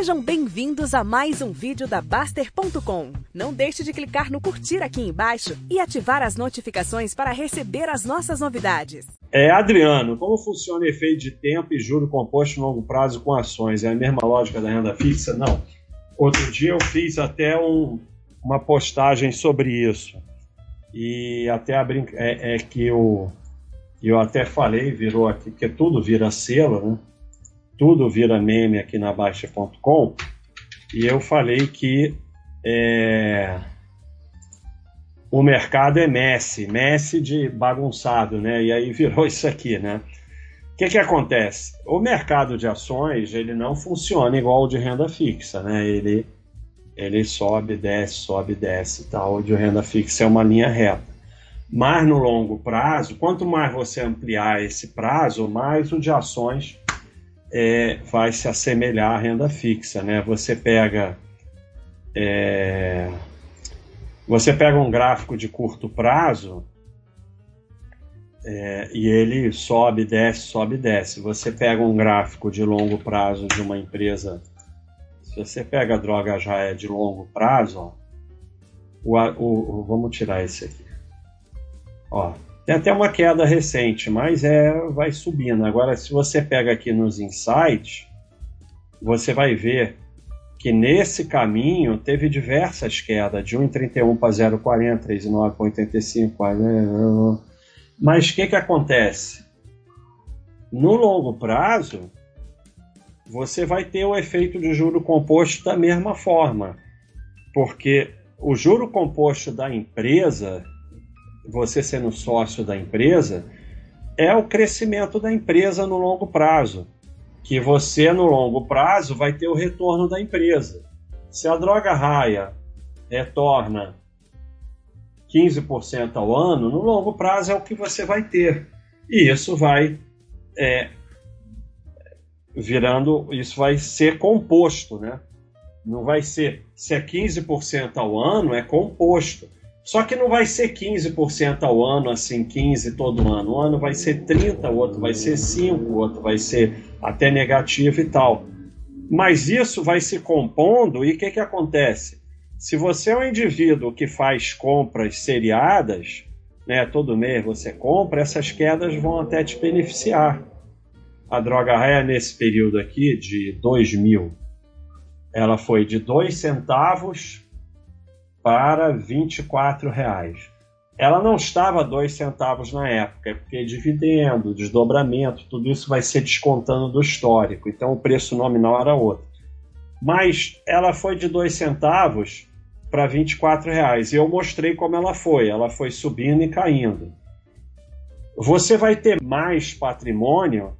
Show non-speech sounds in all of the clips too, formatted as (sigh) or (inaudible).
Sejam bem-vindos a mais um vídeo da Baster.com. Não deixe de clicar no curtir aqui embaixo e ativar as notificações para receber as nossas novidades. É, Adriano, como funciona o efeito de tempo e juro composto em longo prazo com ações? É a mesma lógica da renda fixa? Não. Outro dia eu fiz até um, uma postagem sobre isso. E até a brinca... é, é que eu, eu até falei, virou aqui, porque tudo vira selo, né? Tudo vira meme aqui na Baixa.com, e eu falei que é, o mercado é Messi, Messi de bagunçado, né? E aí virou (laughs) isso aqui, né? O que, que acontece? O mercado de ações ele não funciona igual o de renda fixa, né? Ele, ele sobe, desce, sobe, desce, tal. O de renda fixa é uma linha reta. Mas no longo prazo, quanto mais você ampliar esse prazo, mais o de ações é, vai se assemelhar à renda fixa, né? Você pega é, você pega um gráfico de curto prazo é, e ele sobe, desce, sobe, desce. Você pega um gráfico de longo prazo de uma empresa, se você pega a droga já é de longo prazo, ó, o, o, o, vamos tirar esse aqui. Ó, tem até uma queda recente, mas é vai subindo. Agora, se você pega aqui nos insights, você vai ver que nesse caminho teve diversas quedas, de 1,31 para 0,40, 3,9 para 85. Mas o que, que acontece? No longo prazo, você vai ter o efeito de juro composto da mesma forma, porque o juro composto da empresa você sendo sócio da empresa, é o crescimento da empresa no longo prazo. Que você, no longo prazo, vai ter o retorno da empresa. Se a droga raia retorna 15% ao ano, no longo prazo é o que você vai ter. E isso vai é, virando, isso vai ser composto, né? Não vai ser, se é 15% ao ano, é composto. Só que não vai ser 15% ao ano, assim, 15 todo ano. Um ano vai ser 30, o outro vai ser 5, o outro vai ser até negativo e tal. Mas isso vai se compondo e o que, que acontece? Se você é um indivíduo que faz compras seriadas, né, todo mês você compra, essas quedas vão até te beneficiar. A droga ré nesse período aqui de 2000, ela foi de 2 centavos para 24 reais. Ela não estava dois centavos na época, porque dividendo, desdobramento, tudo isso vai ser descontando do histórico. Então o preço nominal era outro. Mas ela foi de dois centavos para 24 reais. E eu mostrei como ela foi. Ela foi subindo e caindo. Você vai ter mais patrimônio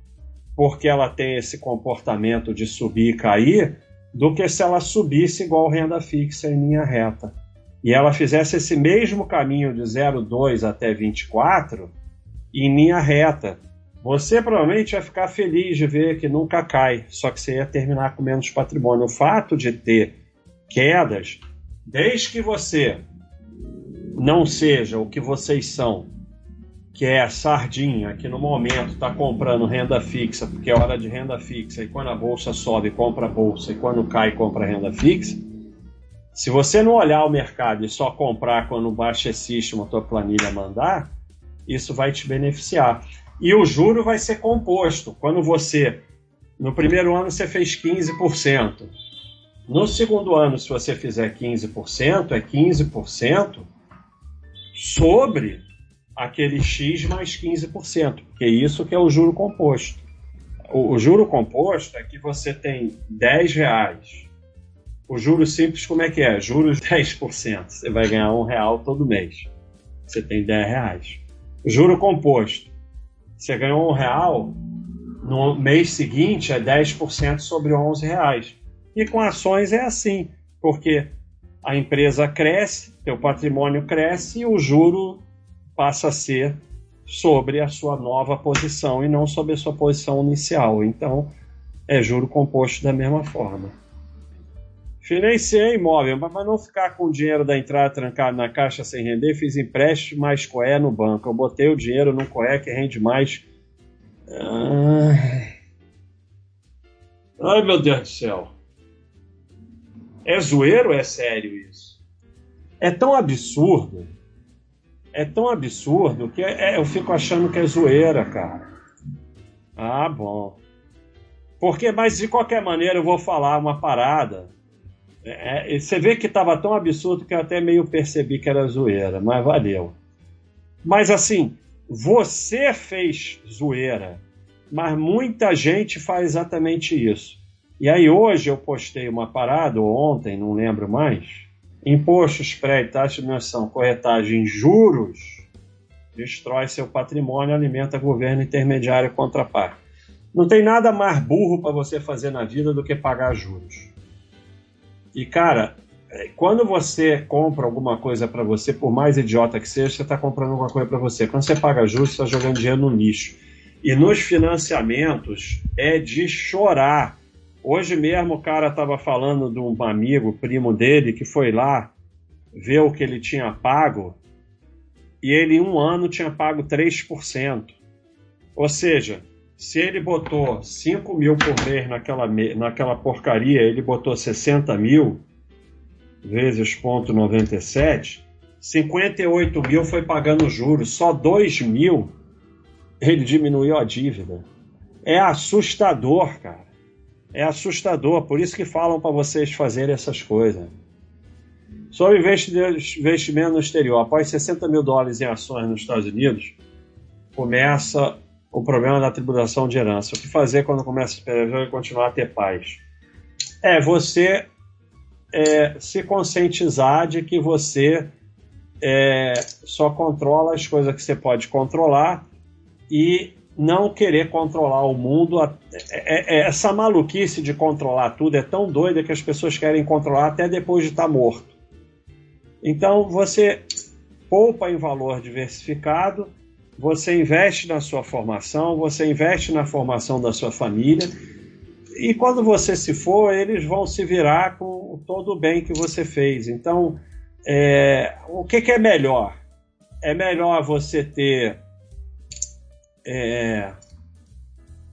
porque ela tem esse comportamento de subir e cair do que se ela subisse igual renda fixa em linha reta e ela fizesse esse mesmo caminho de 0,2 até 24 em linha reta, você provavelmente ia ficar feliz de ver que nunca cai, só que você ia terminar com menos patrimônio. O fato de ter quedas, desde que você não seja o que vocês são, que é a sardinha, que no momento está comprando renda fixa, porque é hora de renda fixa, e quando a bolsa sobe, compra a bolsa, e quando cai, compra renda fixa, se você não olhar o mercado e só comprar quando baixa system a tua planilha mandar, isso vai te beneficiar. E o juro vai ser composto. Quando você, no primeiro ano, você fez 15%. No segundo ano, se você fizer 15%, é 15% sobre aquele X mais 15%, porque é isso que é o juro composto. O, o juro composto é que você tem 10 reais o juro simples, como é que é? Juros (laughs) 10%. Você vai ganhar um real todo mês. Você tem 10 reais. Juro composto. Você ganhou um real, no mês seguinte é 10% sobre 11 reais. E com ações é assim, porque a empresa cresce, teu patrimônio cresce e o juro passa a ser sobre a sua nova posição e não sobre a sua posição inicial. Então, é juro composto da mesma forma. Financiei imóvel, mas para não ficar com o dinheiro da entrada trancado na caixa sem render, fiz empréstimo mais coé no banco. Eu botei o dinheiro no coé que rende mais. Ai, meu Deus do céu. É zoeiro ou é sério isso? É tão absurdo. É tão absurdo que é, eu fico achando que é zoeira, cara. Ah, bom. Porque, mas de qualquer maneira eu vou falar uma parada. É, você vê que estava tão absurdo que eu até meio percebi que era zoeira, mas valeu. Mas assim, você fez zoeira, mas muita gente faz exatamente isso. E aí hoje eu postei uma parada, ou ontem, não lembro mais, imposto, spread, taxa de dimensão, corretagem, juros, destrói seu patrimônio, alimenta governo intermediário contraparte. Não tem nada mais burro para você fazer na vida do que pagar juros. E cara, é, quando você compra alguma coisa para você, por mais idiota que seja, você está comprando alguma coisa para você. Quando você paga juros, você está jogando dinheiro no lixo. E nos financiamentos é de chorar. Hoje mesmo o cara estava falando de um amigo, primo dele, que foi lá ver o que ele tinha pago e ele em um ano tinha pago 3%. Ou seja, se ele botou 5 mil por mês naquela, naquela porcaria, ele botou 60 mil, vezes ponto 97, 58 mil foi pagando juros, só 2 mil ele diminuiu a dívida. É assustador, cara. É assustador, por isso que falam para vocês fazerem essas coisas. Sobre investimento no exterior, após 60 mil dólares em ações nos Estados Unidos, começa o problema da tributação de herança. O que fazer quando começa a esperar e continuar a ter paz? É você é, se conscientizar de que você é, só controla as coisas que você pode controlar e não querer controlar o mundo. É, é, essa maluquice de controlar tudo é tão doida que as pessoas querem controlar até depois de estar morto. Então você poupa em valor diversificado, você investe na sua formação, você investe na formação da sua família e quando você se for, eles vão se virar com todo o bem que você fez. Então, é, o que, que, é melhor? É melhor você ter é,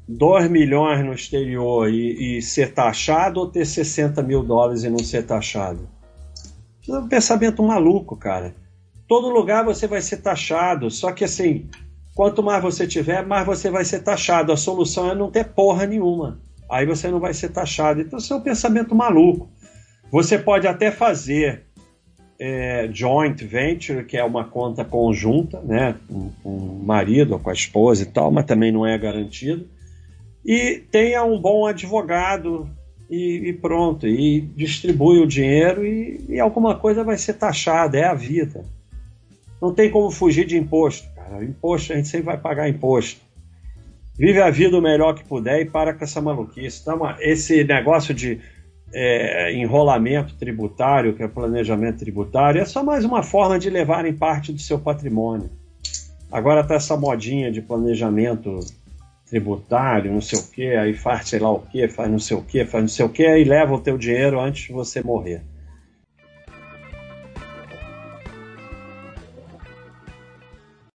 2 milhões no exterior e, e, ser taxado ou ter 60 mil dólares e não ser taxado? É um pensamento maluco, cara. Todo lugar você vai ser taxado, só que assim, quanto mais você tiver, mais você vai ser taxado. A solução é não ter porra nenhuma aí você não vai ser taxado. Então, isso é um pensamento maluco. Você pode até fazer é, joint venture, que é uma conta conjunta, né, com, o marido ou com a esposa e tal, mas também não é garantido. E tenha um bom advogado e, e pronto, e distribui o dinheiro e, e, alguma coisa vai ser taxada, é a vida. Não tem como fugir de imposto, cara. Imposto, a gente sempre vai pagar imposto. Vive a vida o melhor que puder e para com essa maluquice. Então, esse negócio de é, enrolamento tributário, que é planejamento tributário, é só mais uma forma de levarem parte do seu patrimônio. Agora tá essa modinha de planejamento tributário, não sei o que, aí faz sei lá o que, faz não sei o que, faz não sei o que, e leva o teu dinheiro antes de você morrer.